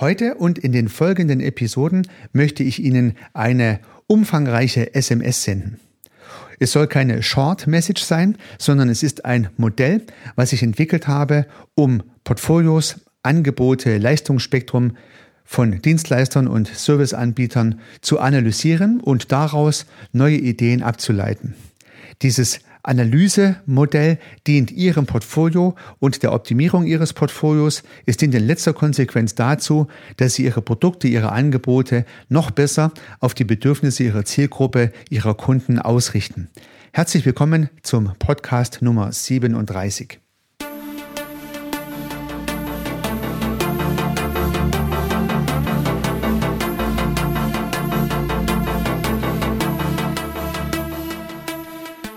Heute und in den folgenden Episoden möchte ich Ihnen eine umfangreiche SMS senden. Es soll keine Short Message sein, sondern es ist ein Modell, was ich entwickelt habe, um Portfolios, Angebote, Leistungsspektrum von Dienstleistern und Serviceanbietern zu analysieren und daraus neue Ideen abzuleiten. Dieses Analysemodell dient Ihrem Portfolio und der Optimierung Ihres Portfolios. Es dient in letzter Konsequenz dazu, dass Sie Ihre Produkte, Ihre Angebote noch besser auf die Bedürfnisse Ihrer Zielgruppe, Ihrer Kunden ausrichten. Herzlich willkommen zum Podcast Nummer 37.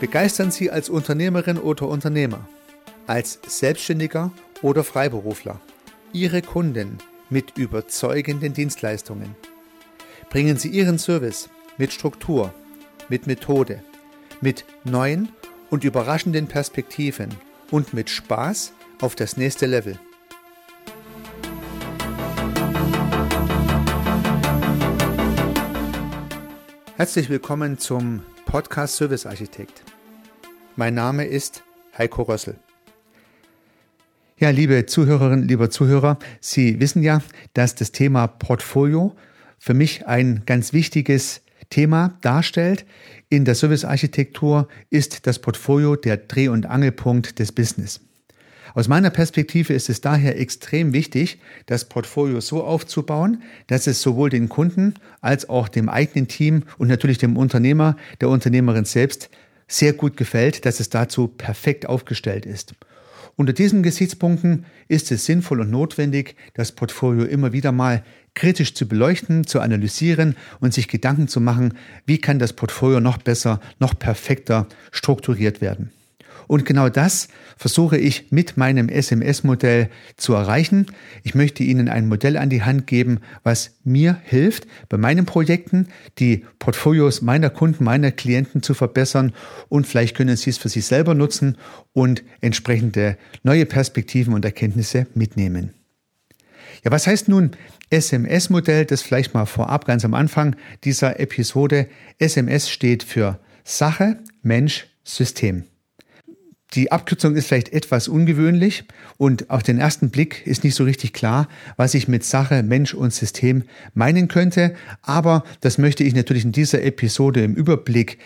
Begeistern Sie als Unternehmerin oder Unternehmer, als Selbstständiger oder Freiberufler Ihre Kunden mit überzeugenden Dienstleistungen. Bringen Sie Ihren Service mit Struktur, mit Methode, mit neuen und überraschenden Perspektiven und mit Spaß auf das nächste Level. Herzlich willkommen zum Podcast Service Architekt. Mein Name ist Heiko Rössel. Ja, liebe Zuhörerinnen, lieber Zuhörer, Sie wissen ja, dass das Thema Portfolio für mich ein ganz wichtiges Thema darstellt. In der Servicearchitektur ist das Portfolio der Dreh- und Angelpunkt des Business. Aus meiner Perspektive ist es daher extrem wichtig, das Portfolio so aufzubauen, dass es sowohl den Kunden als auch dem eigenen Team und natürlich dem Unternehmer, der Unternehmerin selbst sehr gut gefällt, dass es dazu perfekt aufgestellt ist. Unter diesen Gesichtspunkten ist es sinnvoll und notwendig, das Portfolio immer wieder mal kritisch zu beleuchten, zu analysieren und sich Gedanken zu machen, wie kann das Portfolio noch besser, noch perfekter strukturiert werden. Und genau das versuche ich mit meinem SMS-Modell zu erreichen. Ich möchte Ihnen ein Modell an die Hand geben, was mir hilft, bei meinen Projekten die Portfolios meiner Kunden, meiner Klienten zu verbessern. Und vielleicht können Sie es für sich selber nutzen und entsprechende neue Perspektiven und Erkenntnisse mitnehmen. Ja, was heißt nun SMS-Modell? Das vielleicht mal vorab ganz am Anfang dieser Episode. SMS steht für Sache, Mensch, System. Die Abkürzung ist vielleicht etwas ungewöhnlich und auf den ersten Blick ist nicht so richtig klar, was ich mit Sache, Mensch und System meinen könnte. Aber das möchte ich natürlich in dieser Episode im Überblick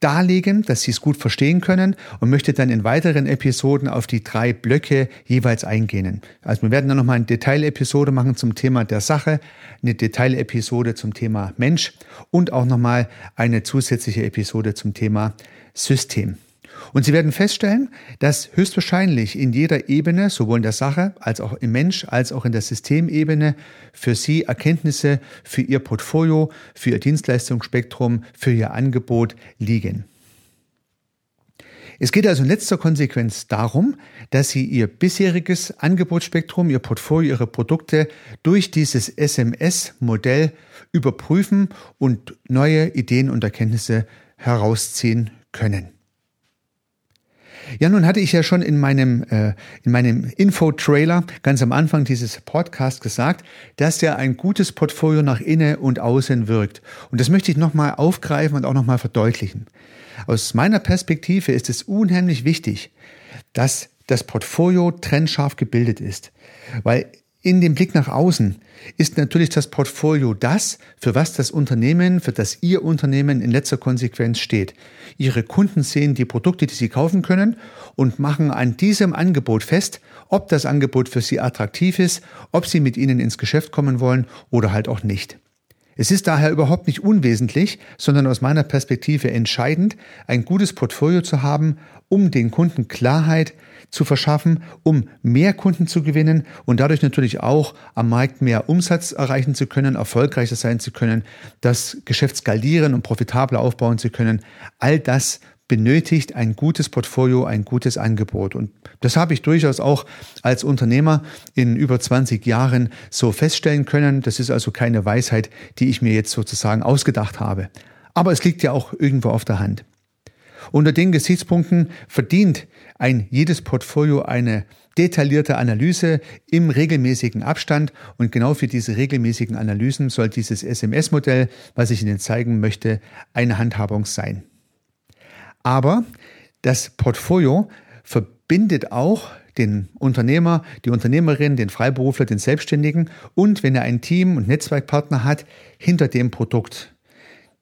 darlegen, dass Sie es gut verstehen können und möchte dann in weiteren Episoden auf die drei Blöcke jeweils eingehen. Also wir werden dann nochmal eine Detailepisode machen zum Thema der Sache, eine Detailepisode zum Thema Mensch und auch nochmal eine zusätzliche Episode zum Thema System. Und Sie werden feststellen, dass höchstwahrscheinlich in jeder Ebene, sowohl in der Sache als auch im Mensch, als auch in der Systemebene, für Sie Erkenntnisse für Ihr Portfolio, für Ihr Dienstleistungsspektrum, für Ihr Angebot liegen. Es geht also in letzter Konsequenz darum, dass Sie Ihr bisheriges Angebotsspektrum, Ihr Portfolio, Ihre Produkte durch dieses SMS-Modell überprüfen und neue Ideen und Erkenntnisse herausziehen können. Ja, nun hatte ich ja schon in meinem, äh, in meinem Info-Trailer ganz am Anfang dieses Podcasts gesagt, dass ja ein gutes Portfolio nach innen und außen wirkt. Und das möchte ich nochmal aufgreifen und auch nochmal verdeutlichen. Aus meiner Perspektive ist es unheimlich wichtig, dass das Portfolio trennscharf gebildet ist. Weil in dem Blick nach außen ist natürlich das Portfolio das, für was das Unternehmen, für das Ihr Unternehmen in letzter Konsequenz steht. Ihre Kunden sehen die Produkte, die sie kaufen können und machen an diesem Angebot fest, ob das Angebot für Sie attraktiv ist, ob Sie mit Ihnen ins Geschäft kommen wollen oder halt auch nicht. Es ist daher überhaupt nicht unwesentlich, sondern aus meiner Perspektive entscheidend, ein gutes Portfolio zu haben, um den Kunden Klarheit zu verschaffen, um mehr Kunden zu gewinnen und dadurch natürlich auch am Markt mehr Umsatz erreichen zu können, erfolgreicher sein zu können, das Geschäft skalieren und profitabler aufbauen zu können. All das benötigt ein gutes Portfolio, ein gutes Angebot. Und das habe ich durchaus auch als Unternehmer in über 20 Jahren so feststellen können. Das ist also keine Weisheit, die ich mir jetzt sozusagen ausgedacht habe. Aber es liegt ja auch irgendwo auf der Hand. Unter den Gesichtspunkten verdient ein jedes Portfolio eine detaillierte Analyse im regelmäßigen Abstand und genau für diese regelmäßigen Analysen soll dieses SMS-Modell, was ich Ihnen zeigen möchte, eine Handhabung sein. Aber das Portfolio verbindet auch den Unternehmer, die Unternehmerin, den Freiberufler, den Selbstständigen und wenn er ein Team und Netzwerkpartner hat, hinter dem Produkt.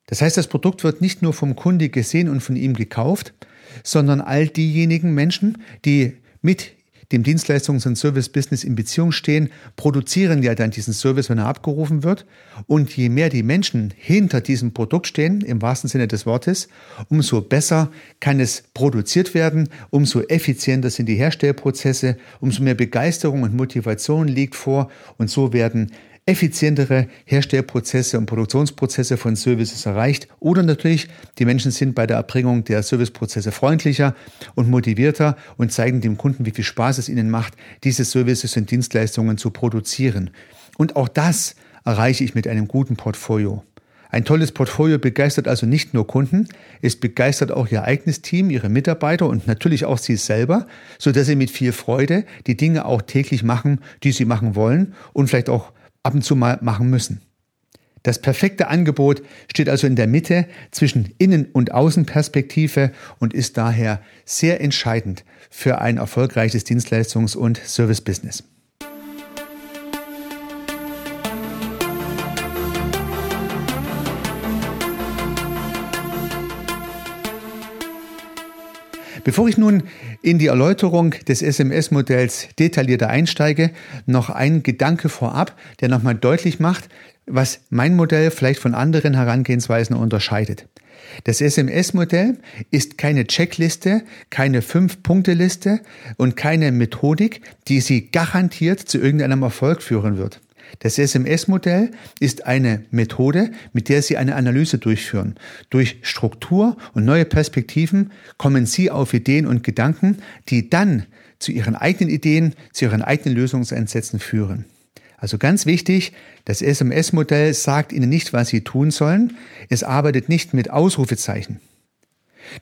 Das heißt, das Produkt wird nicht nur vom Kunde gesehen und von ihm gekauft, sondern all diejenigen Menschen, die mit dem Dienstleistungs- und Service-Business in Beziehung stehen, produzieren ja dann diesen Service, wenn er abgerufen wird. Und je mehr die Menschen hinter diesem Produkt stehen, im wahrsten Sinne des Wortes, umso besser kann es produziert werden, umso effizienter sind die Herstellprozesse, umso mehr Begeisterung und Motivation liegt vor und so werden effizientere Herstellprozesse und Produktionsprozesse von Services erreicht. Oder natürlich, die Menschen sind bei der Erbringung der Serviceprozesse freundlicher und motivierter und zeigen dem Kunden, wie viel Spaß es ihnen macht, diese Services und Dienstleistungen zu produzieren. Und auch das erreiche ich mit einem guten Portfolio. Ein tolles Portfolio begeistert also nicht nur Kunden, es begeistert auch Ihr eigenes Team, Ihre Mitarbeiter und natürlich auch Sie selber, so dass Sie mit viel Freude die Dinge auch täglich machen, die Sie machen wollen und vielleicht auch ab und zu mal machen müssen. Das perfekte Angebot steht also in der Mitte zwischen Innen- und Außenperspektive und ist daher sehr entscheidend für ein erfolgreiches Dienstleistungs- und Servicebusiness. Bevor ich nun in die Erläuterung des SMS-Modells detaillierter einsteige, noch ein Gedanke vorab, der nochmal deutlich macht, was mein Modell vielleicht von anderen Herangehensweisen unterscheidet. Das SMS-Modell ist keine Checkliste, keine Fünf-Punkte-Liste und keine Methodik, die Sie garantiert zu irgendeinem Erfolg führen wird. Das SMS-Modell ist eine Methode, mit der Sie eine Analyse durchführen. Durch Struktur und neue Perspektiven kommen Sie auf Ideen und Gedanken, die dann zu Ihren eigenen Ideen, zu Ihren eigenen Lösungsansätzen führen. Also ganz wichtig, das SMS-Modell sagt Ihnen nicht, was Sie tun sollen. Es arbeitet nicht mit Ausrufezeichen.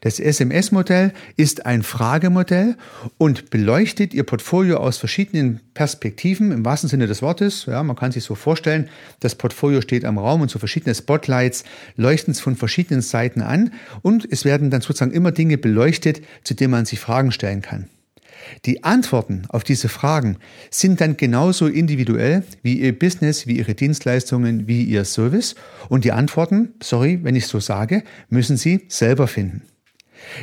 Das SMS-Modell ist ein Fragemodell und beleuchtet Ihr Portfolio aus verschiedenen Perspektiven, im wahrsten Sinne des Wortes. Ja, man kann sich so vorstellen, das Portfolio steht am Raum und so verschiedene Spotlights leuchten es von verschiedenen Seiten an und es werden dann sozusagen immer Dinge beleuchtet, zu denen man sich Fragen stellen kann. Die Antworten auf diese Fragen sind dann genauso individuell wie Ihr Business, wie Ihre Dienstleistungen, wie Ihr Service. Und die Antworten, sorry, wenn ich so sage, müssen Sie selber finden.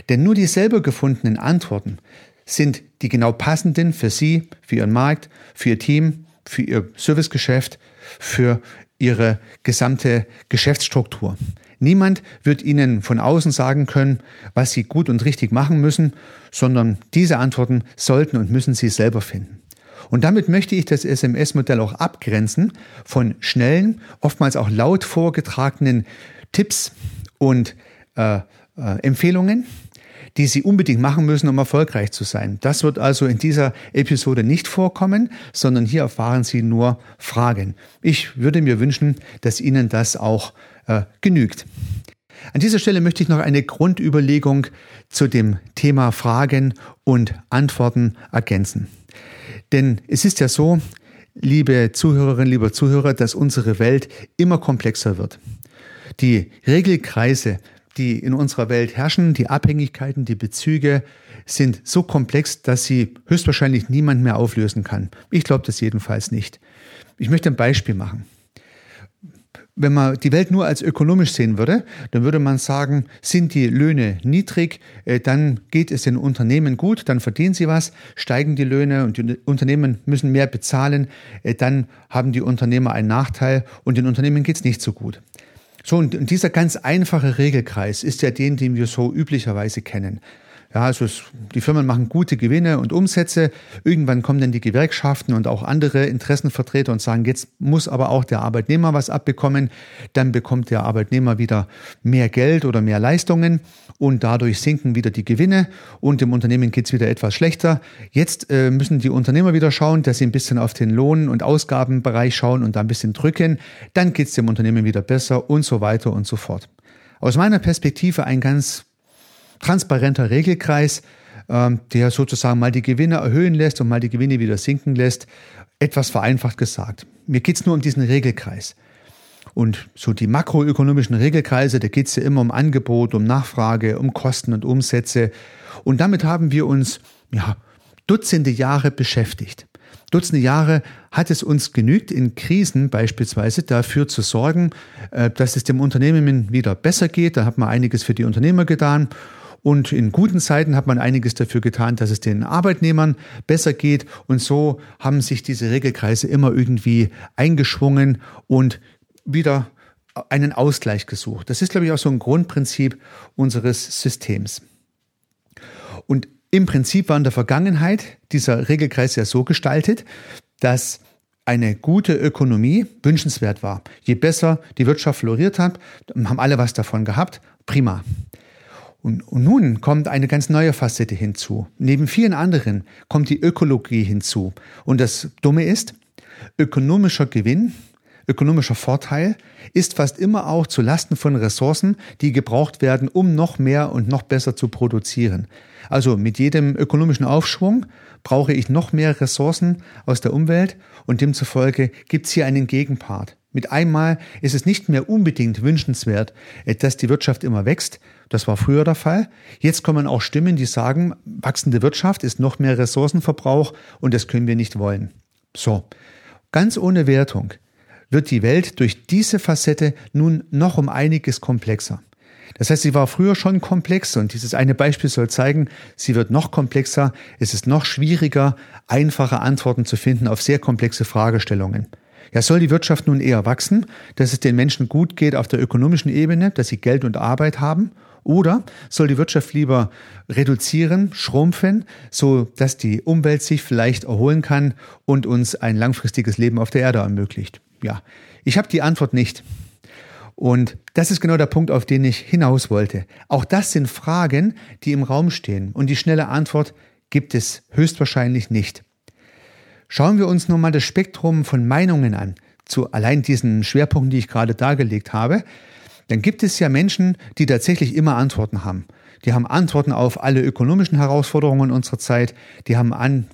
Denn nur die selber gefundenen Antworten sind die genau passenden für Sie, für Ihren Markt, für Ihr Team, für Ihr Servicegeschäft, für Ihre gesamte Geschäftsstruktur. Niemand wird Ihnen von außen sagen können, was Sie gut und richtig machen müssen, sondern diese Antworten sollten und müssen Sie selber finden. Und damit möchte ich das SMS-Modell auch abgrenzen von schnellen, oftmals auch laut vorgetragenen Tipps und äh, äh, Empfehlungen, die Sie unbedingt machen müssen, um erfolgreich zu sein. Das wird also in dieser Episode nicht vorkommen, sondern hier erfahren Sie nur Fragen. Ich würde mir wünschen, dass Ihnen das auch äh, genügt. An dieser Stelle möchte ich noch eine Grundüberlegung zu dem Thema Fragen und Antworten ergänzen. Denn es ist ja so, liebe Zuhörerinnen, lieber Zuhörer, dass unsere Welt immer komplexer wird. Die Regelkreise die in unserer Welt herrschen, die Abhängigkeiten, die Bezüge sind so komplex, dass sie höchstwahrscheinlich niemand mehr auflösen kann. Ich glaube das jedenfalls nicht. Ich möchte ein Beispiel machen. Wenn man die Welt nur als ökonomisch sehen würde, dann würde man sagen, sind die Löhne niedrig, äh, dann geht es den Unternehmen gut, dann verdienen sie was, steigen die Löhne und die Unternehmen müssen mehr bezahlen, äh, dann haben die Unternehmer einen Nachteil und den Unternehmen geht es nicht so gut. So, und dieser ganz einfache Regelkreis ist ja den, den wir so üblicherweise kennen. Ja, also es, die Firmen machen gute Gewinne und Umsätze. Irgendwann kommen dann die Gewerkschaften und auch andere Interessenvertreter und sagen, jetzt muss aber auch der Arbeitnehmer was abbekommen. Dann bekommt der Arbeitnehmer wieder mehr Geld oder mehr Leistungen und dadurch sinken wieder die Gewinne und dem Unternehmen geht's wieder etwas schlechter. Jetzt äh, müssen die Unternehmer wieder schauen, dass sie ein bisschen auf den Lohn- und Ausgabenbereich schauen und da ein bisschen drücken. Dann geht's dem Unternehmen wieder besser und so weiter und so fort. Aus meiner Perspektive ein ganz transparenter Regelkreis, ähm, der sozusagen mal die Gewinne erhöhen lässt und mal die Gewinne wieder sinken lässt. Etwas vereinfacht gesagt. Mir geht's nur um diesen Regelkreis. Und so die makroökonomischen Regelkreise, da geht's ja immer um Angebot, um Nachfrage, um Kosten und Umsätze. Und damit haben wir uns ja, Dutzende Jahre beschäftigt. Dutzende Jahre hat es uns genügt, in Krisen beispielsweise dafür zu sorgen, äh, dass es dem Unternehmen wieder besser geht. Da hat man einiges für die Unternehmer getan. Und in guten Zeiten hat man einiges dafür getan, dass es den Arbeitnehmern besser geht. Und so haben sich diese Regelkreise immer irgendwie eingeschwungen und wieder einen Ausgleich gesucht. Das ist, glaube ich, auch so ein Grundprinzip unseres Systems. Und im Prinzip war in der Vergangenheit dieser Regelkreis ja so gestaltet, dass eine gute Ökonomie wünschenswert war. Je besser die Wirtschaft floriert hat, haben alle was davon gehabt. Prima. Und, und, nun kommt eine ganz neue Facette hinzu. Neben vielen anderen kommt die Ökologie hinzu. Und das Dumme ist, ökonomischer Gewinn, ökonomischer Vorteil ist fast immer auch zu Lasten von Ressourcen, die gebraucht werden, um noch mehr und noch besser zu produzieren. Also mit jedem ökonomischen Aufschwung brauche ich noch mehr Ressourcen aus der Umwelt und demzufolge gibt es hier einen Gegenpart. Mit einmal ist es nicht mehr unbedingt wünschenswert, dass die Wirtschaft immer wächst. Das war früher der Fall. Jetzt kommen auch Stimmen, die sagen, wachsende Wirtschaft ist noch mehr Ressourcenverbrauch und das können wir nicht wollen. So, ganz ohne Wertung wird die Welt durch diese Facette nun noch um einiges komplexer. Das heißt, sie war früher schon komplex und dieses eine Beispiel soll zeigen, sie wird noch komplexer, es ist noch schwieriger, einfache Antworten zu finden auf sehr komplexe Fragestellungen. Ja, soll die Wirtschaft nun eher wachsen, dass es den Menschen gut geht auf der ökonomischen Ebene, dass sie Geld und Arbeit haben? Oder soll die Wirtschaft lieber reduzieren, schrumpfen, so dass die Umwelt sich vielleicht erholen kann und uns ein langfristiges Leben auf der Erde ermöglicht? Ja, ich habe die Antwort nicht. Und das ist genau der Punkt, auf den ich hinaus wollte. Auch das sind Fragen, die im Raum stehen. Und die schnelle Antwort gibt es höchstwahrscheinlich nicht. Schauen wir uns nun mal das Spektrum von Meinungen an, zu allein diesen Schwerpunkten, die ich gerade dargelegt habe. Dann gibt es ja Menschen, die tatsächlich immer Antworten haben. Die haben Antworten auf alle ökonomischen Herausforderungen unserer Zeit. Die haben an,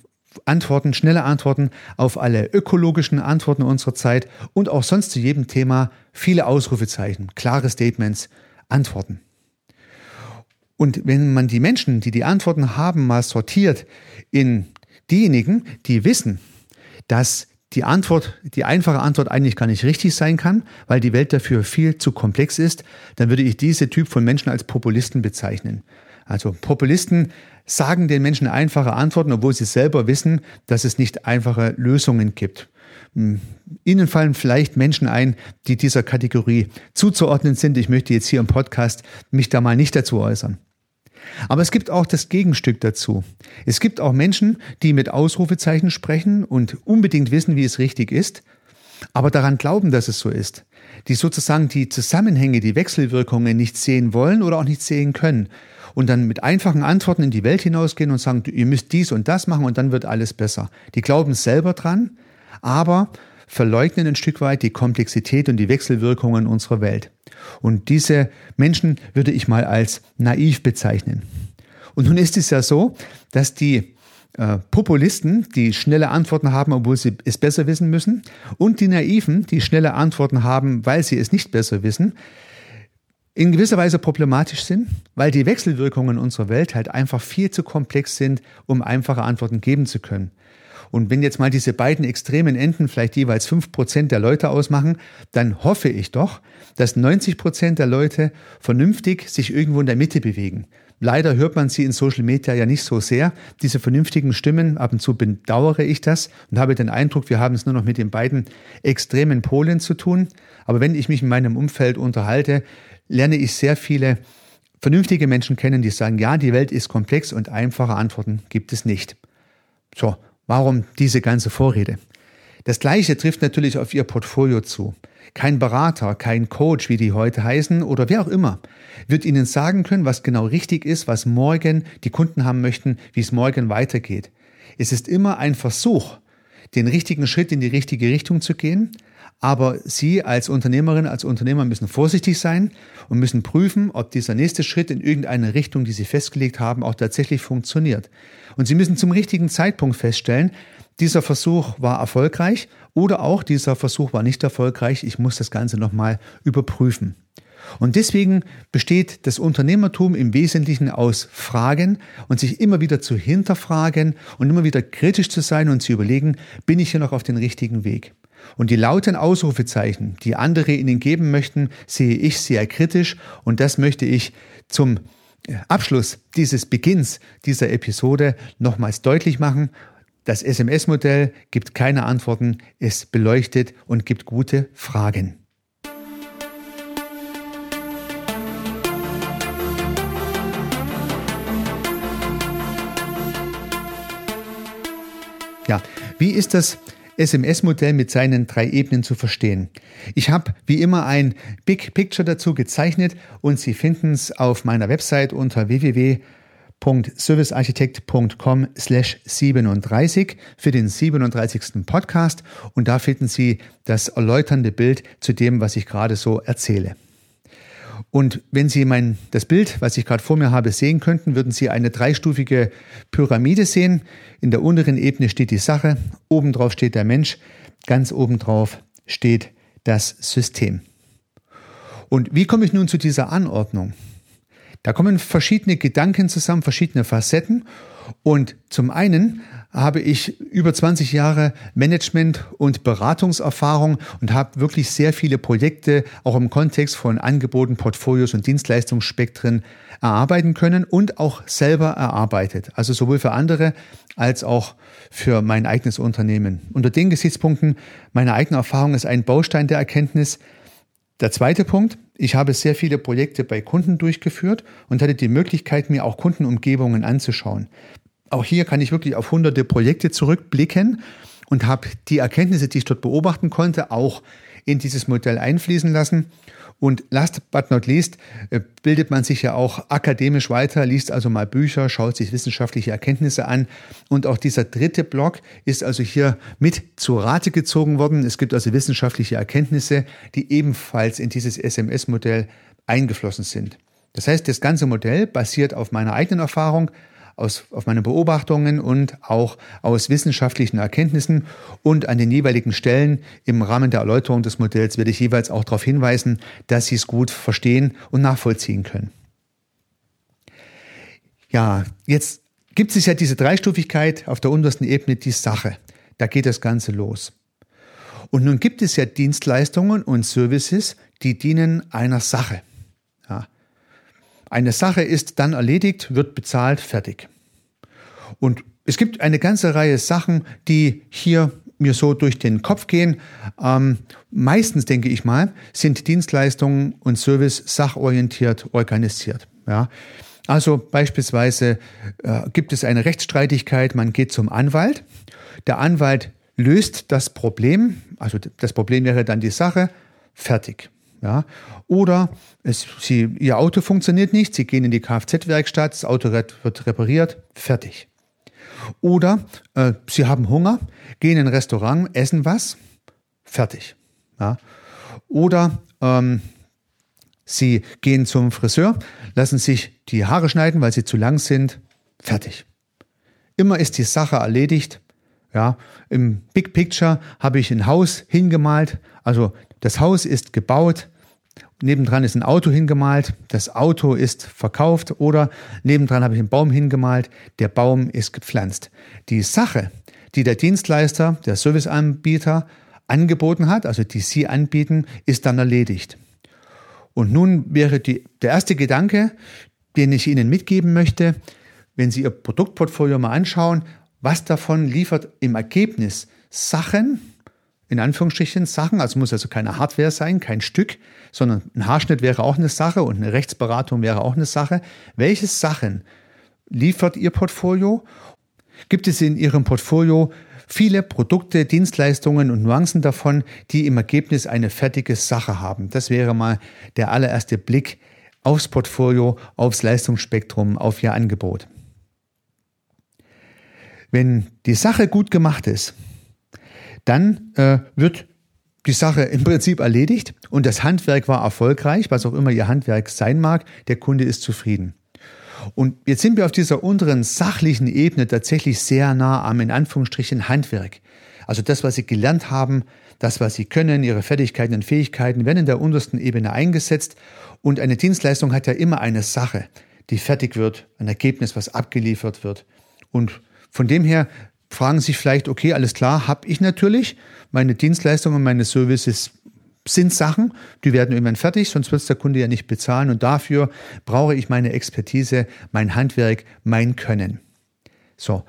Antworten, schnelle Antworten auf alle ökologischen Antworten unserer Zeit und auch sonst zu jedem Thema viele Ausrufezeichen, klare Statements, Antworten. Und wenn man die Menschen, die die Antworten haben, mal sortiert in diejenigen, die wissen, dass die Antwort, die einfache Antwort eigentlich gar nicht richtig sein kann, weil die Welt dafür viel zu komplex ist, dann würde ich diese Typ von Menschen als Populisten bezeichnen. Also Populisten sagen den Menschen einfache Antworten, obwohl sie selber wissen, dass es nicht einfache Lösungen gibt. Hm, Ihnen fallen vielleicht Menschen ein, die dieser Kategorie zuzuordnen sind. Ich möchte jetzt hier im Podcast mich da mal nicht dazu äußern. Aber es gibt auch das Gegenstück dazu. Es gibt auch Menschen, die mit Ausrufezeichen sprechen und unbedingt wissen, wie es richtig ist, aber daran glauben, dass es so ist. Die sozusagen die Zusammenhänge, die Wechselwirkungen nicht sehen wollen oder auch nicht sehen können und dann mit einfachen Antworten in die Welt hinausgehen und sagen, ihr müsst dies und das machen und dann wird alles besser. Die glauben selber dran, aber verleugnen ein Stück weit die Komplexität und die Wechselwirkungen unserer Welt. Und diese Menschen würde ich mal als naiv bezeichnen. Und nun ist es ja so, dass die äh, Populisten, die schnelle Antworten haben, obwohl sie es besser wissen müssen, und die Naiven, die schnelle Antworten haben, weil sie es nicht besser wissen, in gewisser Weise problematisch sind, weil die Wechselwirkungen unserer Welt halt einfach viel zu komplex sind, um einfache Antworten geben zu können. Und wenn jetzt mal diese beiden extremen Enden vielleicht jeweils fünf Prozent der Leute ausmachen, dann hoffe ich doch, dass 90 Prozent der Leute vernünftig sich irgendwo in der Mitte bewegen. Leider hört man sie in Social Media ja nicht so sehr, diese vernünftigen Stimmen. Ab und zu bedauere ich das und habe den Eindruck, wir haben es nur noch mit den beiden extremen Polen zu tun. Aber wenn ich mich in meinem Umfeld unterhalte, lerne ich sehr viele vernünftige Menschen kennen, die sagen, ja, die Welt ist komplex und einfache Antworten gibt es nicht. So, warum diese ganze Vorrede? Das Gleiche trifft natürlich auf Ihr Portfolio zu. Kein Berater, kein Coach, wie die heute heißen, oder wer auch immer, wird Ihnen sagen können, was genau richtig ist, was morgen die Kunden haben möchten, wie es morgen weitergeht. Es ist immer ein Versuch, den richtigen Schritt in die richtige Richtung zu gehen, Aber Sie als Unternehmerin, als Unternehmer müssen vorsichtig sein und müssen prüfen, ob dieser nächste Schritt in irgendeine Richtung, die Sie festgelegt haben, auch tatsächlich funktioniert. Und Sie müssen zum richtigen Zeitpunkt feststellen, dieser Versuch war erfolgreich oder auch dieser Versuch war nicht erfolgreich. Ich muss das Ganze nochmal überprüfen. Und deswegen besteht das Unternehmertum im Wesentlichen aus Fragen und sich immer wieder zu hinterfragen und immer wieder kritisch zu sein und zu überlegen, bin ich hier noch auf den richtigen Weg? Und die lauten Ausrufezeichen, die andere Ihnen geben möchten, sehe ich sehr kritisch und das möchte ich zum Abschluss dieses Beginns dieser Episode nochmals deutlich machen. Das SMS-Modell gibt keine Antworten, es beleuchtet und gibt gute Fragen. Ja, wie ist das SMS-Modell mit seinen drei Ebenen zu verstehen? Ich habe wie immer ein Big Picture dazu gezeichnet und Sie finden es auf meiner Website unter www.servicearchitekt.com slash 37 für den 37. Podcast und da finden Sie das erläuternde Bild zu dem, was ich gerade so erzähle. Und wenn Sie mein, das Bild, was ich gerade vor mir habe, sehen könnten, würden Sie eine dreistufige Pyramide sehen. In der unteren Ebene steht die Sache, obendrauf steht der Mensch, ganz obendrauf steht das System. Und wie komme ich nun zu dieser Anordnung? Da kommen verschiedene Gedanken zusammen, verschiedene Facetten. Und zum einen habe ich über 20 Jahre Management und Beratungserfahrung und habe wirklich sehr viele Projekte auch im Kontext von Angeboten, Portfolios und Dienstleistungsspektren erarbeiten können und auch selber erarbeitet. Also sowohl für andere als auch für mein eigenes Unternehmen. Unter den Gesichtspunkten meiner eigenen Erfahrung ist ein Baustein der Erkenntnis. Der zweite Punkt, ich habe sehr viele Projekte bei Kunden durchgeführt und hatte die Möglichkeit, mir auch Kundenumgebungen anzuschauen. Auch hier kann ich wirklich auf hunderte Projekte zurückblicken und habe die Erkenntnisse, die ich dort beobachten konnte, auch in dieses Modell einfließen lassen. Und last but not least äh, bildet man sich ja auch akademisch weiter, liest also mal Bücher, schaut sich wissenschaftliche Erkenntnisse an. Und auch dieser dritte Block ist also hier mit zu Rate gezogen worden. Es gibt also wissenschaftliche Erkenntnisse, die ebenfalls in dieses SMS-Modell eingeflossen sind. Das heißt, das ganze Modell basiert auf meiner eigenen Erfahrung, aus, auf meine Beobachtungen und auch aus wissenschaftlichen Erkenntnissen. Und an den jeweiligen Stellen im Rahmen der Erläuterung des Modells werde ich jeweils auch darauf hinweisen, dass Sie es gut verstehen und nachvollziehen können. Ja, jetzt gibt es ja diese Dreistufigkeit auf der untersten Ebene, die Sache. Da geht das Ganze los. Und nun gibt es ja Dienstleistungen und Services, die dienen einer Sache. Eine Sache ist dann erledigt, wird bezahlt, fertig. Und es gibt eine ganze Reihe Sachen, die hier mir so durch den Kopf gehen. Ähm, meistens denke ich mal, sind Dienstleistungen und Service sachorientiert organisiert. Ja. Also beispielsweise äh, gibt es eine Rechtsstreitigkeit, man geht zum Anwalt. Der Anwalt löst das Problem, also das Problem wäre dann die Sache, fertig. Ja? Oder es, sie, ihr Auto funktioniert nicht, sie gehen in die Kfz-Werkstatt, das Auto wird repariert, fertig. Oder äh, sie haben Hunger, gehen in ein Restaurant, essen was, fertig. Ja? Oder ähm, sie gehen zum Friseur, lassen sich die Haare schneiden, weil sie zu lang sind, fertig. Immer ist die Sache erledigt. Ja, im Big Picture habe ich ein Haus hingemalt, also das Haus ist gebaut, nebendran ist ein Auto hingemalt, das Auto ist verkauft oder nebendran habe ich einen Baum hingemalt, der Baum ist gepflanzt. Die Sache, die der Dienstleister, der Serviceanbieter angeboten hat, also die Sie anbieten, ist dann erledigt. Und nun wäre die, der erste Gedanke, den ich Ihnen mitgeben möchte, wenn Sie Ihr Produktportfolio mal anschauen, was davon liefert im Ergebnis Sachen, in Anführungsstrichen Sachen, also muss also keine Hardware sein, kein Stück, sondern ein Haarschnitt wäre auch eine Sache und eine Rechtsberatung wäre auch eine Sache. Welche Sachen liefert Ihr Portfolio? Gibt es in Ihrem Portfolio viele Produkte, Dienstleistungen und Nuancen davon, die im Ergebnis eine fertige Sache haben? Das wäre mal der allererste Blick aufs Portfolio, aufs Leistungsspektrum, auf Ihr Angebot. Wenn die Sache gut gemacht ist, dann äh, wird die Sache im Prinzip erledigt und das Handwerk war erfolgreich, was auch immer Ihr Handwerk sein mag, der Kunde ist zufrieden. Und jetzt sind wir auf dieser unteren sachlichen Ebene tatsächlich sehr nah am in Anführungsstrichen Handwerk. Also das, was Sie gelernt haben, das, was Sie können, Ihre Fertigkeiten und Fähigkeiten werden in der untersten Ebene eingesetzt. Und eine Dienstleistung hat ja immer eine Sache, die fertig wird, ein Ergebnis, was abgeliefert wird. Und von dem her fragen sich vielleicht, okay, alles klar, habe ich natürlich. Meine Dienstleistungen, meine Services sind Sachen, die werden irgendwann fertig, sonst wird es der Kunde ja nicht bezahlen. Und dafür brauche ich meine Expertise, mein Handwerk, mein Können. So,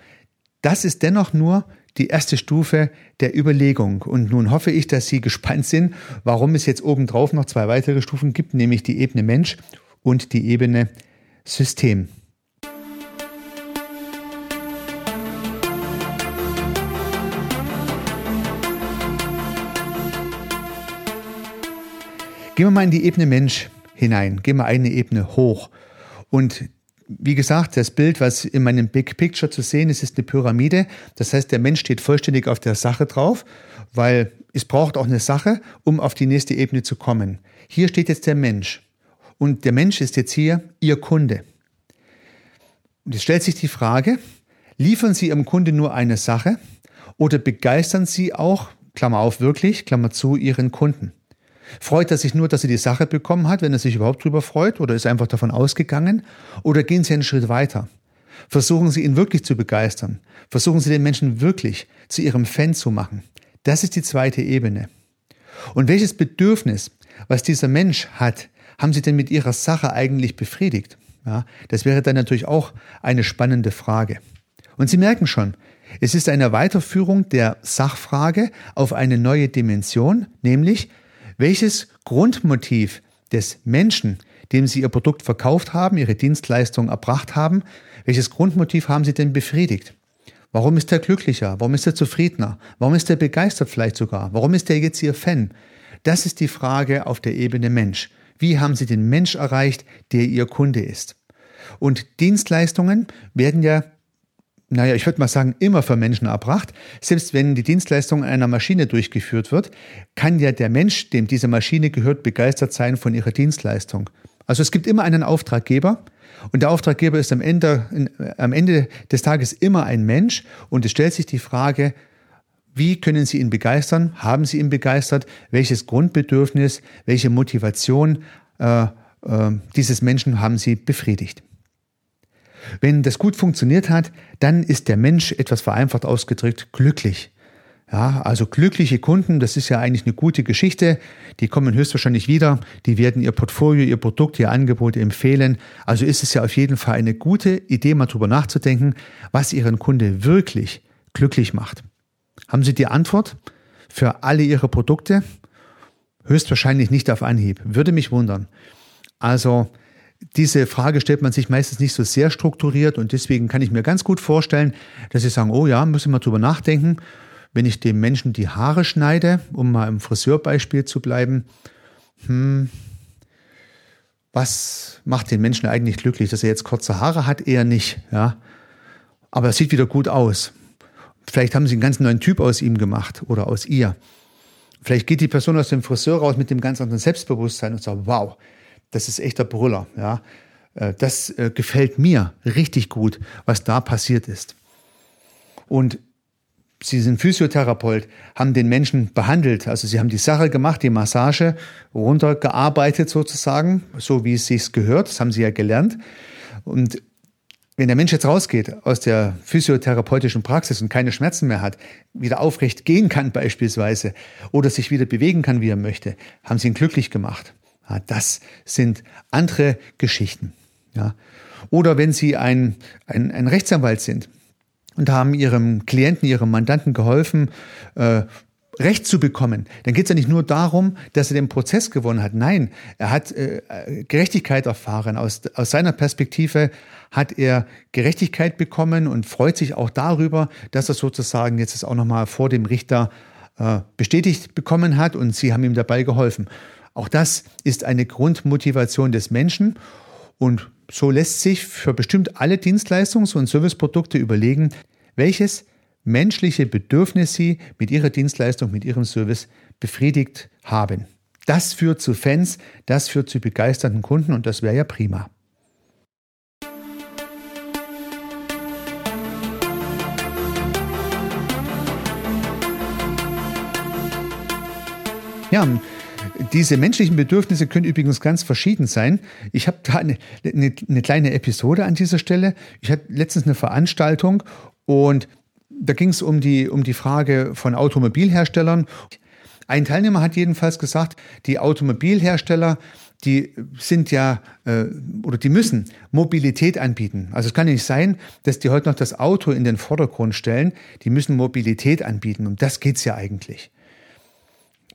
das ist dennoch nur die erste Stufe der Überlegung. Und nun hoffe ich, dass Sie gespannt sind, warum es jetzt obendrauf noch zwei weitere Stufen gibt, nämlich die Ebene Mensch und die Ebene System. Gehen wir mal in die Ebene Mensch hinein, gehen wir eine Ebene hoch. Und wie gesagt, das Bild, was in meinem Big Picture zu sehen ist, ist eine Pyramide. Das heißt, der Mensch steht vollständig auf der Sache drauf, weil es braucht auch eine Sache, um auf die nächste Ebene zu kommen. Hier steht jetzt der Mensch. Und der Mensch ist jetzt hier Ihr Kunde. Und es stellt sich die Frage, liefern Sie Ihrem Kunde nur eine Sache oder begeistern Sie auch, Klammer auf wirklich, Klammer zu, Ihren Kunden? Freut er sich nur, dass er die Sache bekommen hat, wenn er sich überhaupt drüber freut, oder ist einfach davon ausgegangen? Oder gehen Sie einen Schritt weiter? Versuchen Sie ihn wirklich zu begeistern. Versuchen Sie den Menschen wirklich zu Ihrem Fan zu machen. Das ist die zweite Ebene. Und welches Bedürfnis, was dieser Mensch hat, haben Sie denn mit Ihrer Sache eigentlich befriedigt? Ja, das wäre dann natürlich auch eine spannende Frage. Und Sie merken schon, es ist eine Weiterführung der Sachfrage auf eine neue Dimension, nämlich welches Grundmotiv des Menschen, dem Sie Ihr Produkt verkauft haben, Ihre Dienstleistung erbracht haben, welches Grundmotiv haben Sie denn befriedigt? Warum ist er glücklicher? Warum ist er zufriedener? Warum ist er begeistert vielleicht sogar? Warum ist er jetzt Ihr Fan? Das ist die Frage auf der Ebene Mensch. Wie haben Sie den Mensch erreicht, der Ihr Kunde ist? Und Dienstleistungen werden ja naja, ich würde mal sagen, immer für Menschen erbracht. Selbst wenn die Dienstleistung einer Maschine durchgeführt wird, kann ja der Mensch, dem diese Maschine gehört, begeistert sein von ihrer Dienstleistung. Also es gibt immer einen Auftraggeber und der Auftraggeber ist am Ende, am Ende des Tages immer ein Mensch und es stellt sich die Frage, wie können Sie ihn begeistern? Haben Sie ihn begeistert? Welches Grundbedürfnis, welche Motivation äh, äh, dieses Menschen haben Sie befriedigt? Wenn das gut funktioniert hat, dann ist der Mensch etwas vereinfacht ausgedrückt glücklich. Ja, also glückliche Kunden, das ist ja eigentlich eine gute Geschichte. Die kommen höchstwahrscheinlich wieder. Die werden ihr Portfolio, ihr Produkt, ihr Angebot empfehlen. Also ist es ja auf jeden Fall eine gute Idee, mal drüber nachzudenken, was ihren Kunde wirklich glücklich macht. Haben Sie die Antwort für alle Ihre Produkte? Höchstwahrscheinlich nicht auf Anhieb. Würde mich wundern. Also, diese Frage stellt man sich meistens nicht so sehr strukturiert und deswegen kann ich mir ganz gut vorstellen, dass Sie sagen, oh ja, müssen wir drüber nachdenken. Wenn ich dem Menschen die Haare schneide, um mal im Friseurbeispiel zu bleiben, hm, was macht den Menschen eigentlich glücklich? Dass er jetzt kurze Haare hat, eher nicht, ja. Aber er sieht wieder gut aus. Vielleicht haben sie einen ganz neuen Typ aus ihm gemacht oder aus ihr. Vielleicht geht die Person aus dem Friseur raus mit dem ganz anderen Selbstbewusstsein und sagt, wow, das ist echter Brüller. Ja. Äh, das äh, gefällt mir richtig gut, was da passiert ist. Und Sie sind Physiotherapeut, haben den Menschen behandelt. Also Sie haben die Sache gemacht, die Massage runtergearbeitet sozusagen, so wie es sich gehört. Das haben Sie ja gelernt. Und wenn der Mensch jetzt rausgeht aus der physiotherapeutischen Praxis und keine Schmerzen mehr hat, wieder aufrecht gehen kann beispielsweise oder sich wieder bewegen kann, wie er möchte, haben Sie ihn glücklich gemacht. Ja, das sind andere Geschichten. Ja. Oder wenn Sie ein, ein, ein Rechtsanwalt sind und haben Ihrem Klienten, Ihrem Mandanten geholfen, äh, Recht zu bekommen, dann geht es ja nicht nur darum, dass er den Prozess gewonnen hat. Nein, er hat äh, Gerechtigkeit erfahren. Aus, aus seiner Perspektive hat er Gerechtigkeit bekommen und freut sich auch darüber, dass er sozusagen jetzt auch nochmal vor dem Richter äh, bestätigt bekommen hat und sie haben ihm dabei geholfen. Auch das ist eine Grundmotivation des Menschen und so lässt sich für bestimmt alle Dienstleistungs- und Serviceprodukte überlegen, welches menschliche Bedürfnis sie mit ihrer Dienstleistung, mit ihrem Service befriedigt haben. Das führt zu Fans, das führt zu begeisterten Kunden und das wäre ja prima. Ja, diese menschlichen Bedürfnisse können übrigens ganz verschieden sein. Ich habe da eine, eine, eine, kleine Episode an dieser Stelle. Ich hatte letztens eine Veranstaltung und da ging es um die, um die Frage von Automobilherstellern. Ein Teilnehmer hat jedenfalls gesagt, die Automobilhersteller, die sind ja äh, oder die müssen Mobilität anbieten. Also es kann nicht sein, dass die heute noch das Auto in den Vordergrund stellen. Die müssen Mobilität anbieten. Und das geht's ja eigentlich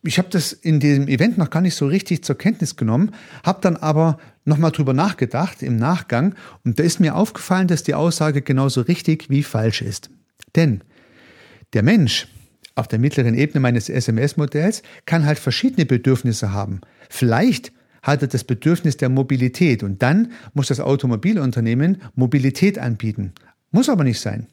ich habe das in diesem Event noch gar nicht so richtig zur Kenntnis genommen, habe dann aber nochmal drüber nachgedacht im Nachgang und da ist mir aufgefallen, dass die Aussage genauso richtig wie falsch ist. Denn der Mensch auf der mittleren Ebene meines SMS-Modells kann halt verschiedene Bedürfnisse haben. Vielleicht hat er das Bedürfnis der Mobilität und dann muss das Automobilunternehmen Mobilität anbieten. Muss aber nicht sein.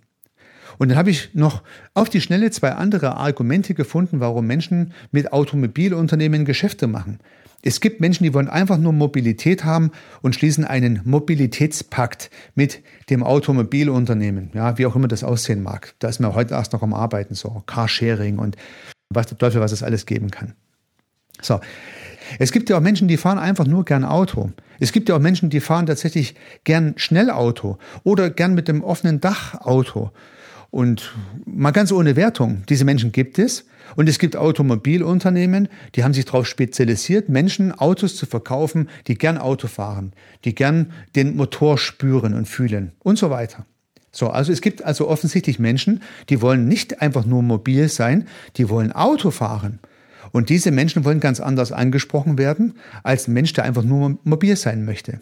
Und dann habe ich noch auf die Schnelle zwei andere Argumente gefunden, warum Menschen mit Automobilunternehmen Geschäfte machen. Es gibt Menschen, die wollen einfach nur Mobilität haben und schließen einen Mobilitätspakt mit dem Automobilunternehmen. Ja, wie auch immer das aussehen mag. Da ist mir heute erst noch am Arbeiten, so Carsharing und was der Teufel, was es alles geben kann. So. Es gibt ja auch Menschen, die fahren einfach nur gern Auto. Es gibt ja auch Menschen, die fahren tatsächlich gern Schnellauto oder gern mit dem offenen Dach Auto. Und mal ganz ohne Wertung, diese Menschen gibt es. Und es gibt Automobilunternehmen, die haben sich darauf spezialisiert, Menschen Autos zu verkaufen, die gern Auto fahren, die gern den Motor spüren und fühlen und so weiter. So, also es gibt also offensichtlich Menschen, die wollen nicht einfach nur mobil sein, die wollen Auto fahren. Und diese Menschen wollen ganz anders angesprochen werden als ein Mensch, der einfach nur mobil sein möchte.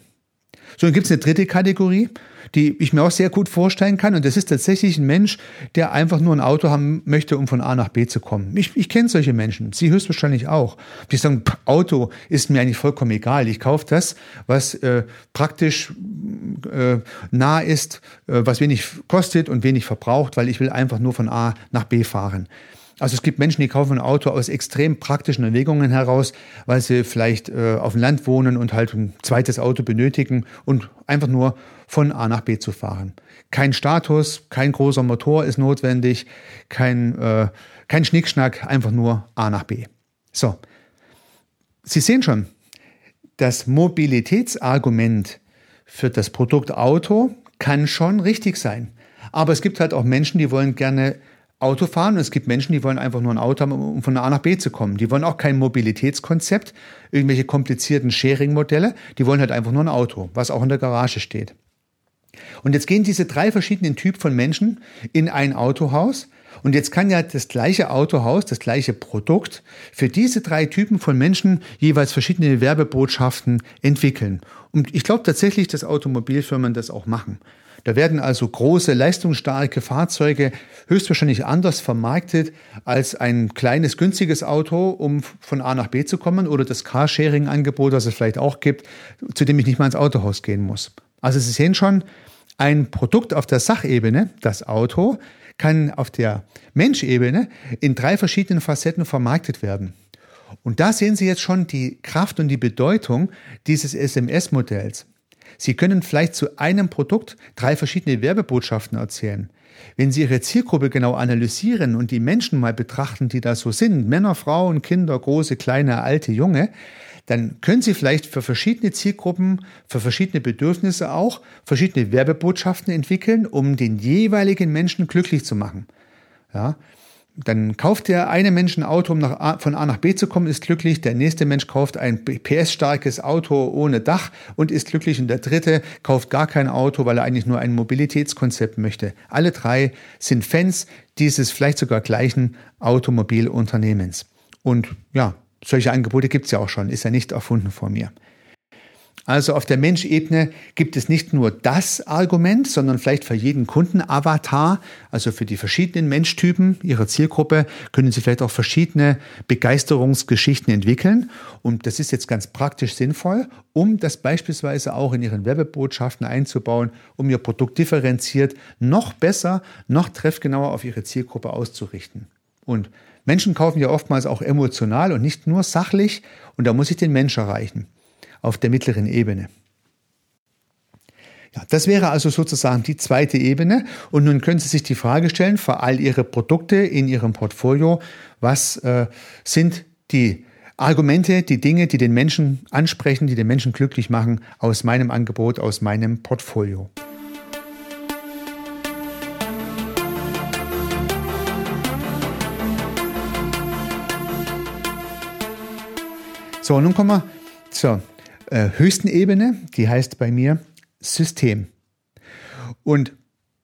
So, dann gibt es eine dritte Kategorie, die ich mir auch sehr gut vorstellen kann. Und das ist tatsächlich ein Mensch, der einfach nur ein Auto haben möchte, um von A nach B zu kommen. Ich, ich kenne solche Menschen, Sie höchstwahrscheinlich auch. Die sagen, Auto ist mir eigentlich vollkommen egal. Ich kaufe das, was äh, praktisch äh, nah ist, äh, was wenig kostet und wenig verbraucht, weil ich will einfach nur von A nach B fahren. Also es gibt Menschen, die kaufen ein Auto aus extrem praktischen Erwägungen heraus, weil sie vielleicht äh, auf dem Land wohnen und halt ein zweites Auto benötigen und einfach nur von A nach B zu fahren. Kein Status, kein großer Motor ist notwendig, kein, äh, kein Schnickschnack, einfach nur A nach B. So, Sie sehen schon, das Mobilitätsargument für das Produkt Auto kann schon richtig sein. Aber es gibt halt auch Menschen, die wollen gerne Auto fahren und es gibt Menschen, die wollen einfach nur ein Auto haben, um von A nach B zu kommen. Die wollen auch kein Mobilitätskonzept, irgendwelche komplizierten Sharing-Modelle. Die wollen halt einfach nur ein Auto, was auch in der Garage steht. Und jetzt gehen diese drei verschiedenen Typen von Menschen in ein Autohaus. Und jetzt kann ja das gleiche Autohaus, das gleiche Produkt für diese drei Typen von Menschen jeweils verschiedene Werbebotschaften entwickeln. Und ich glaube tatsächlich, dass Automobilfirmen das auch machen. Da werden also große, leistungsstarke Fahrzeuge höchstwahrscheinlich anders vermarktet als ein kleines, günstiges Auto, um von A nach B zu kommen oder das Carsharing-Angebot, das es vielleicht auch gibt, zu dem ich nicht mal ins Autohaus gehen muss. Also Sie sehen schon, ein Produkt auf der Sachebene, das Auto, kann auf der Menschebene in drei verschiedenen Facetten vermarktet werden. Und da sehen Sie jetzt schon die Kraft und die Bedeutung dieses SMS-Modells. Sie können vielleicht zu einem Produkt drei verschiedene Werbebotschaften erzählen. Wenn Sie Ihre Zielgruppe genau analysieren und die Menschen mal betrachten, die da so sind, Männer, Frauen, Kinder, große, kleine, alte, junge, dann können Sie vielleicht für verschiedene Zielgruppen, für verschiedene Bedürfnisse auch verschiedene Werbebotschaften entwickeln, um den jeweiligen Menschen glücklich zu machen. Ja, dann kauft der eine Mensch ein Auto, um nach A, von A nach B zu kommen, ist glücklich. Der nächste Mensch kauft ein PS-starkes Auto ohne Dach und ist glücklich. Und der dritte kauft gar kein Auto, weil er eigentlich nur ein Mobilitätskonzept möchte. Alle drei sind Fans dieses vielleicht sogar gleichen Automobilunternehmens. Und ja, solche Angebote gibt es ja auch schon, ist ja nicht erfunden vor mir. Also auf der Menschebene gibt es nicht nur das Argument, sondern vielleicht für jeden Kundenavatar, also für die verschiedenen Menschtypen Ihrer Zielgruppe, können Sie vielleicht auch verschiedene Begeisterungsgeschichten entwickeln. Und das ist jetzt ganz praktisch sinnvoll, um das beispielsweise auch in Ihren Werbebotschaften einzubauen, um Ihr Produkt differenziert noch besser, noch treffgenauer auf Ihre Zielgruppe auszurichten. Und Menschen kaufen ja oftmals auch emotional und nicht nur sachlich. Und da muss ich den Mensch erreichen auf der mittleren Ebene. Ja, das wäre also sozusagen die zweite Ebene. Und nun können Sie sich die Frage stellen, für all Ihre Produkte in Ihrem Portfolio, was äh, sind die Argumente, die Dinge, die den Menschen ansprechen, die den Menschen glücklich machen, aus meinem Angebot, aus meinem Portfolio. So, nun kommen wir zur äh, höchsten Ebene, die heißt bei mir System. Und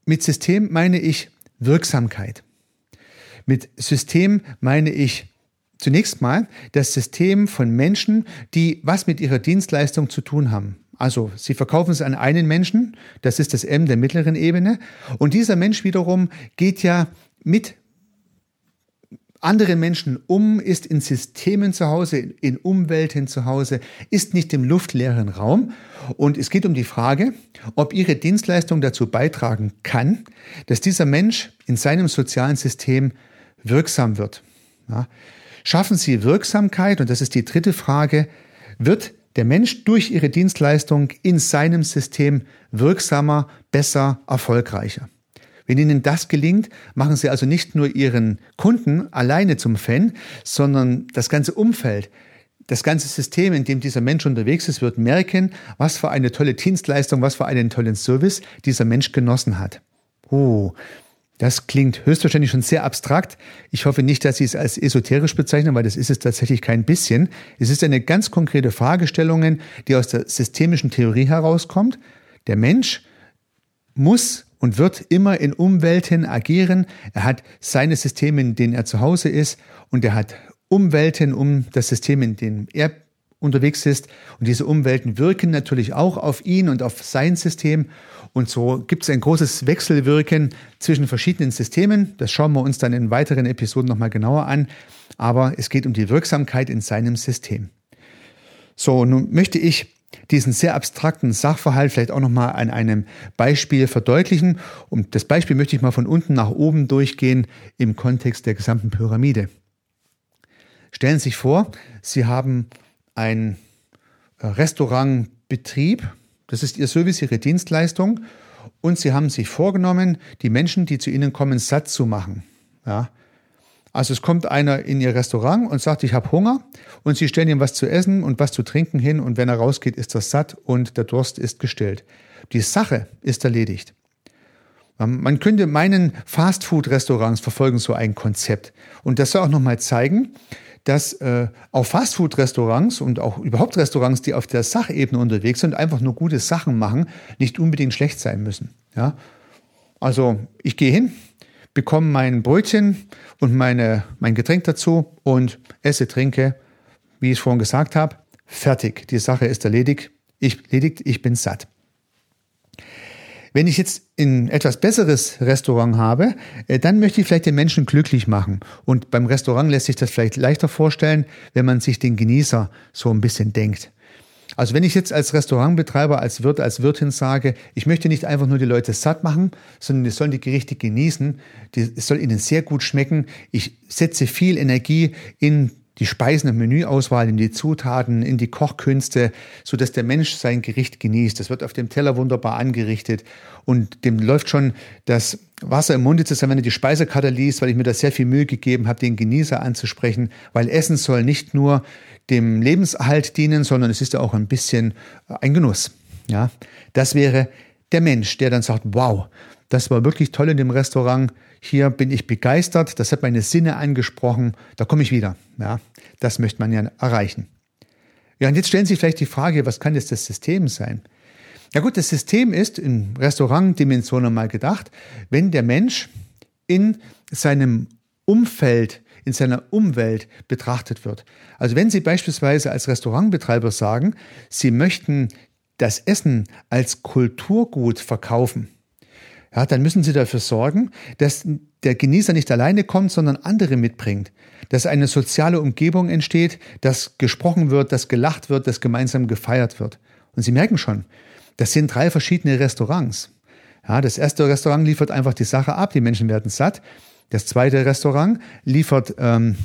mit System meine ich Wirksamkeit. Mit System meine ich zunächst mal das System von Menschen, die was mit ihrer Dienstleistung zu tun haben. Also sie verkaufen es an einen Menschen, das ist das M der mittleren Ebene, und dieser Mensch wiederum geht ja mit anderen Menschen um, ist in Systemen zu Hause, in Umwelten zu Hause, ist nicht im luftleeren Raum. Und es geht um die Frage, ob Ihre Dienstleistung dazu beitragen kann, dass dieser Mensch in seinem sozialen System wirksam wird. Ja. Schaffen Sie Wirksamkeit, und das ist die dritte Frage, wird der Mensch durch Ihre Dienstleistung in seinem System wirksamer, besser, erfolgreicher. Wenn Ihnen das gelingt, machen Sie also nicht nur Ihren Kunden alleine zum Fan, sondern das ganze Umfeld, das ganze System, in dem dieser Mensch unterwegs ist, wird merken, was für eine tolle Dienstleistung, was für einen tollen Service dieser Mensch genossen hat. Oh, das klingt höchstwahrscheinlich schon sehr abstrakt. Ich hoffe nicht, dass Sie es als esoterisch bezeichnen, weil das ist es tatsächlich kein bisschen. Es ist eine ganz konkrete Fragestellung, die aus der systemischen Theorie herauskommt. Der Mensch muss und wird immer in Umwelten agieren. Er hat seine Systeme, in denen er zu Hause ist und er hat Umwelten um das System, in dem er unterwegs ist. Und diese Umwelten wirken natürlich auch auf ihn und auf sein System. Und so gibt es ein großes Wechselwirken zwischen verschiedenen Systemen. Das schauen wir uns dann in weiteren Episoden nochmal genauer an. Aber es geht um die Wirksamkeit in seinem System. So, nun möchte ich diesen sehr abstrakten Sachverhalt vielleicht auch nochmal an einem Beispiel verdeutlichen. Und das Beispiel möchte ich mal von unten nach oben durchgehen im Kontext der gesamten Pyramide. Stellen Sie sich vor, Sie haben einen Restaurantbetrieb, das ist Ihr Service, Ihre Dienstleistung, und Sie haben sich vorgenommen, die Menschen, die zu Ihnen kommen, satt zu machen. Ja, also es kommt einer in ihr Restaurant und sagt, ich habe Hunger und sie stellen ihm was zu essen und was zu trinken hin und wenn er rausgeht, ist er satt und der Durst ist gestillt. Die Sache ist erledigt. Man könnte meinen, Fastfood-Restaurants verfolgen so ein Konzept. Und das soll auch nochmal zeigen, dass äh, auch Fastfood-Restaurants und auch überhaupt Restaurants, die auf der Sachebene unterwegs sind, einfach nur gute Sachen machen, nicht unbedingt schlecht sein müssen. Ja? Also ich gehe hin, bekomme mein Brötchen und meine, mein Getränk dazu und esse, trinke, wie ich vorhin gesagt habe, fertig. Die Sache ist erledigt. Ich, erledigt, ich bin satt. Wenn ich jetzt ein etwas besseres Restaurant habe, äh, dann möchte ich vielleicht den Menschen glücklich machen. Und beim Restaurant lässt sich das vielleicht leichter vorstellen, wenn man sich den Genießer so ein bisschen denkt. Also wenn ich jetzt als Restaurantbetreiber, als Wirt, als Wirtin sage, ich möchte nicht einfach nur die Leute satt machen, sondern die sollen die Gerichte genießen, die, es soll ihnen sehr gut schmecken. Ich setze viel Energie in die Speisen- und Menüauswahl, in die Zutaten, in die Kochkünste, so dass der Mensch sein Gericht genießt. Das wird auf dem Teller wunderbar angerichtet und dem läuft schon das Wasser im Munde zusammen, wenn er die Speisekarte liest, weil ich mir da sehr viel Mühe gegeben habe, den Genießer anzusprechen, weil Essen soll nicht nur dem Lebenserhalt dienen, sondern es ist ja auch ein bisschen ein Genuss. Ja, das wäre der Mensch, der dann sagt, wow, das war wirklich toll in dem Restaurant. Hier bin ich begeistert. Das hat meine Sinne angesprochen. Da komme ich wieder. Ja, das möchte man ja erreichen. Ja, und jetzt stellen Sie vielleicht die Frage, was kann jetzt das System sein? Ja gut, das System ist in Restaurantdimensionen mal gedacht, wenn der Mensch in seinem Umfeld, in seiner Umwelt betrachtet wird. Also wenn Sie beispielsweise als Restaurantbetreiber sagen, Sie möchten das Essen als Kulturgut verkaufen, ja, dann müssen Sie dafür sorgen, dass der Genießer nicht alleine kommt, sondern andere mitbringt. Dass eine soziale Umgebung entsteht, dass gesprochen wird, dass gelacht wird, dass gemeinsam gefeiert wird. Und Sie merken schon, das sind drei verschiedene Restaurants. Ja, das erste Restaurant liefert einfach die Sache ab, die Menschen werden satt. Das zweite Restaurant liefert ähm,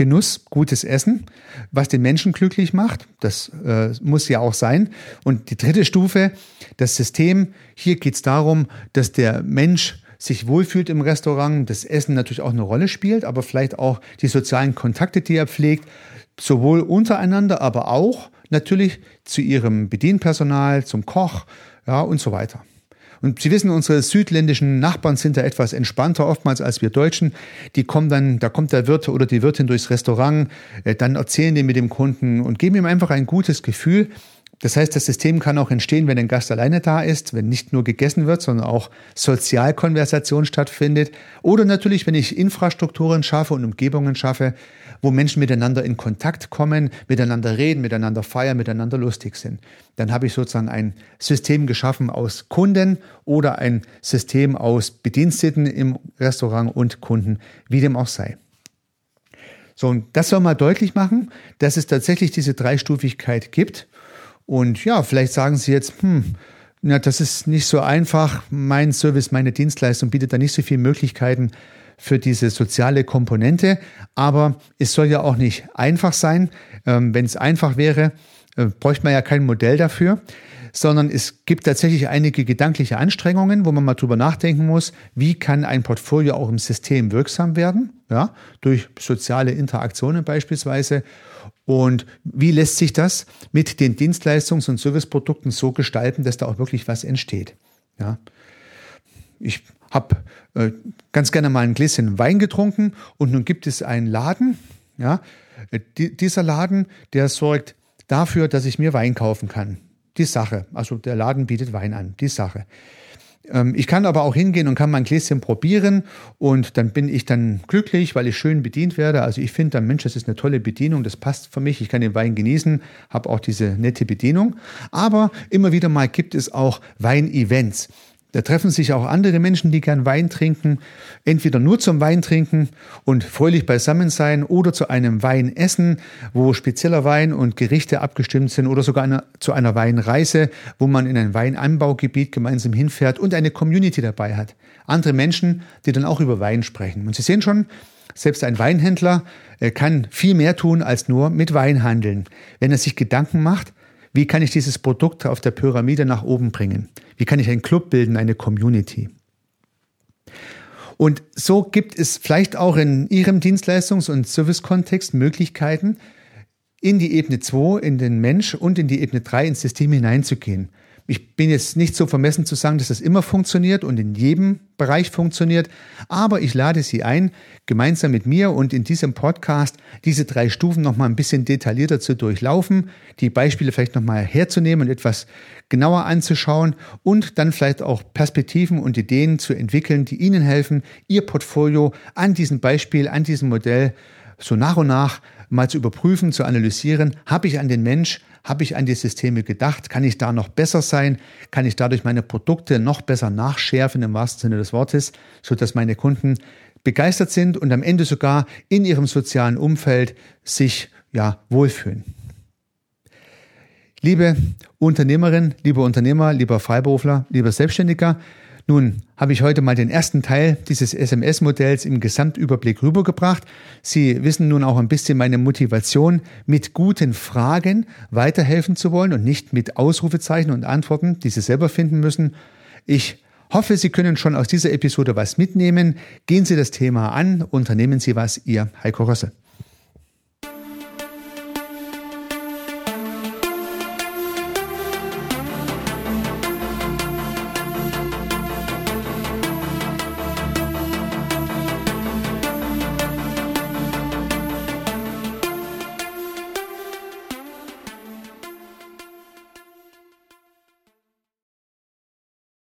Genuss, gutes Essen, was den Menschen glücklich macht. Das äh, muss ja auch sein. Und die dritte Stufe, das System. Hier geht es darum, dass der Mensch sich wohlfühlt im Restaurant, das Essen natürlich auch eine Rolle spielt, aber vielleicht auch die sozialen Kontakte, die er pflegt, sowohl untereinander, aber auch natürlich zu ihrem Bedienpersonal, zum Koch, ja, und so weiter. Und Sie wissen, unsere südländischen Nachbarn sind da etwas entspannter oftmals als wir Deutschen. Die kommen dann, da kommt der Wirt oder die Wirtin durchs Restaurant, äh, dann erzählen die mit dem Kunden und geben ihm einfach ein gutes Gefühl. Das heißt, das System kann auch entstehen, wenn ein Gast alleine da ist, wenn nicht nur gegessen wird, sondern auch Sozialkonversation stattfindet. Oder natürlich, wenn ich Infrastrukturen schaffe und Umgebungen schaffe, wo Menschen miteinander in Kontakt kommen, miteinander reden, miteinander feiern, miteinander lustig sind. Dann habe ich sozusagen ein System geschaffen aus Kunden oder ein System aus Bediensteten im Restaurant und Kunden, wie dem auch sei. So, und das soll mal deutlich machen, dass es tatsächlich diese Dreistufigkeit gibt und ja, vielleicht sagen Sie jetzt, hm, ja, das ist nicht so einfach. Mein Service, meine Dienstleistung bietet da nicht so viele Möglichkeiten für diese soziale Komponente. Aber es soll ja auch nicht einfach sein. Ähm, Wenn es einfach wäre, äh, bräuchte man ja kein Modell dafür sondern es gibt tatsächlich einige gedankliche Anstrengungen, wo man mal drüber nachdenken muss, wie kann ein Portfolio auch im System wirksam werden, ja, durch soziale Interaktionen beispielsweise und wie lässt sich das mit den Dienstleistungs- und Serviceprodukten so gestalten, dass da auch wirklich was entsteht? Ja. Ich habe äh, ganz gerne mal ein Gläschen Wein getrunken und nun gibt es einen Laden. Ja. Die, dieser Laden, der sorgt dafür, dass ich mir Wein kaufen kann. Die Sache. Also der Laden bietet Wein an. Die Sache. Ähm, ich kann aber auch hingehen und kann mein Gläschen probieren und dann bin ich dann glücklich, weil ich schön bedient werde. Also ich finde dann, Mensch, das ist eine tolle Bedienung, das passt für mich. Ich kann den Wein genießen, habe auch diese nette Bedienung. Aber immer wieder mal gibt es auch Weinevents. Da treffen sich auch andere Menschen, die gern Wein trinken, entweder nur zum Wein trinken und fröhlich beisammen sein oder zu einem Wein essen, wo spezieller Wein und Gerichte abgestimmt sind oder sogar eine, zu einer Weinreise, wo man in ein Weinanbaugebiet gemeinsam hinfährt und eine Community dabei hat. Andere Menschen, die dann auch über Wein sprechen. Und Sie sehen schon, selbst ein Weinhändler äh, kann viel mehr tun als nur mit Wein handeln. Wenn er sich Gedanken macht, wie kann ich dieses Produkt auf der Pyramide nach oben bringen? Wie kann ich einen Club bilden, eine Community? Und so gibt es vielleicht auch in Ihrem Dienstleistungs- und Servicekontext Möglichkeiten, in die Ebene 2, in den Mensch und in die Ebene 3 ins System hineinzugehen. Ich bin jetzt nicht so vermessen zu sagen, dass das immer funktioniert und in jedem Bereich funktioniert, aber ich lade Sie ein, gemeinsam mit mir und in diesem Podcast diese drei Stufen nochmal ein bisschen detaillierter zu durchlaufen, die Beispiele vielleicht nochmal herzunehmen und etwas genauer anzuschauen und dann vielleicht auch Perspektiven und Ideen zu entwickeln, die Ihnen helfen, Ihr Portfolio an diesem Beispiel, an diesem Modell so nach und nach mal zu überprüfen, zu analysieren, habe ich an den Mensch, habe ich an die Systeme gedacht, kann ich da noch besser sein, kann ich dadurch meine Produkte noch besser nachschärfen im wahrsten Sinne des Wortes, sodass meine Kunden begeistert sind und am Ende sogar in ihrem sozialen Umfeld sich ja wohlfühlen. Liebe Unternehmerin, lieber Unternehmer, lieber Freiberufler, lieber Selbstständiger, nun habe ich heute mal den ersten Teil dieses SMS-Modells im Gesamtüberblick rübergebracht. Sie wissen nun auch ein bisschen meine Motivation, mit guten Fragen weiterhelfen zu wollen und nicht mit Ausrufezeichen und Antworten, die Sie selber finden müssen. Ich hoffe, Sie können schon aus dieser Episode was mitnehmen. Gehen Sie das Thema an, unternehmen Sie was, Ihr Heiko Rosse.